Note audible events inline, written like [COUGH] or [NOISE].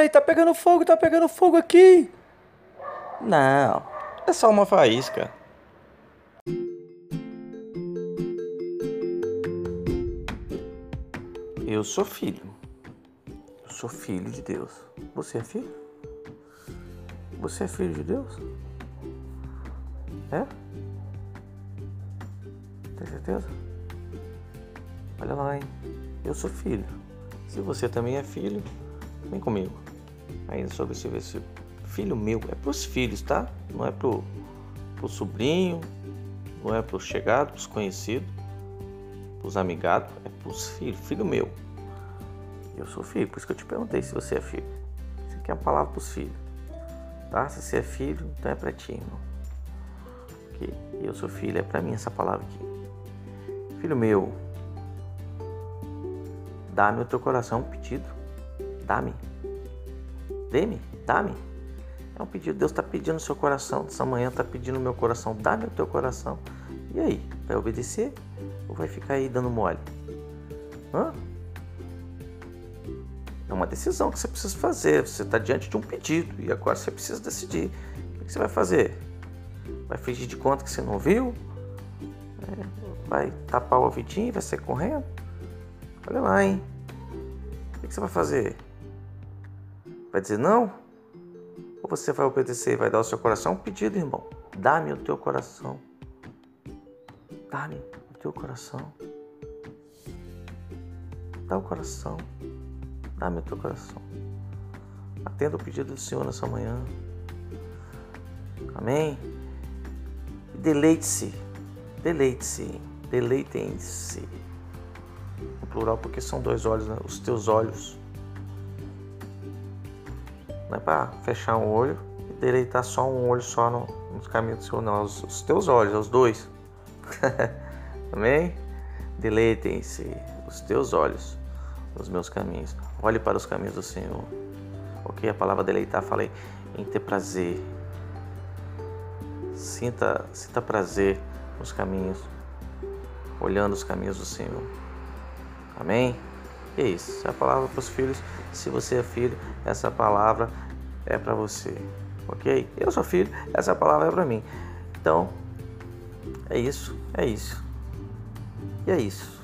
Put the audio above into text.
Ei, tá pegando fogo, tá pegando fogo aqui. Não, é só uma faísca. Eu sou filho. Eu sou filho de Deus. Você é filho? Você é filho de Deus? É? Tem certeza? Olha lá, hein? Eu sou filho. Se você também é filho, vem comigo. Ainda sobre esse versículo. Filho meu é para os filhos, tá? Não é pro, pro sobrinho, não é pro chegado, pros conhecidos, pros amigados, é pros filhos. Filho meu. Eu sou filho, por isso que eu te perguntei se você é filho. Isso aqui é uma palavra pros filhos. Tá? Se você é filho, então é para ti, irmão. Okay? Eu sou filho, é para mim essa palavra aqui. Filho meu, Dá-me o teu coração, um pedido. Dá-me. Dê-me, dá-me. É um pedido. Deus está pedindo no seu coração. Essa manhã está pedindo no meu coração. Dá-me o teu coração. E aí? Vai obedecer? Ou vai ficar aí dando mole? Hã? É uma decisão que você precisa fazer. Você está diante de um pedido e agora você precisa decidir. O que você vai fazer? Vai fingir de conta que você não viu? É, vai tapar o ouvidinho vai sair correndo? Olha lá, hein? O que você vai fazer? Vai dizer não? Ou você vai obedecer e vai dar ao seu coração um pedido, irmão? Dá-me o teu coração. Dá-me o teu coração. Dá o coração. Dá-me o teu coração. Atenda o pedido do Senhor nessa manhã. Amém? Deleite-se. Deleite-se. Deleitem-se plural porque são dois olhos, né? Os teus olhos. Não é para fechar um olho e deleitar só um olho só no, nos caminhos do Senhor, não. Os, os teus olhos, os dois. [LAUGHS] Amém? Deleitem-se os teus olhos nos meus caminhos. Olhe para os caminhos do Senhor. Ok? A palavra deleitar fala em ter prazer. Sinta, sinta prazer nos caminhos, olhando os caminhos do Senhor. Amém? E é isso. Essa é a palavra para os filhos. Se você é filho, essa palavra é para você. Ok? Eu sou filho, essa palavra é para mim. Então, é isso. É isso. E é isso.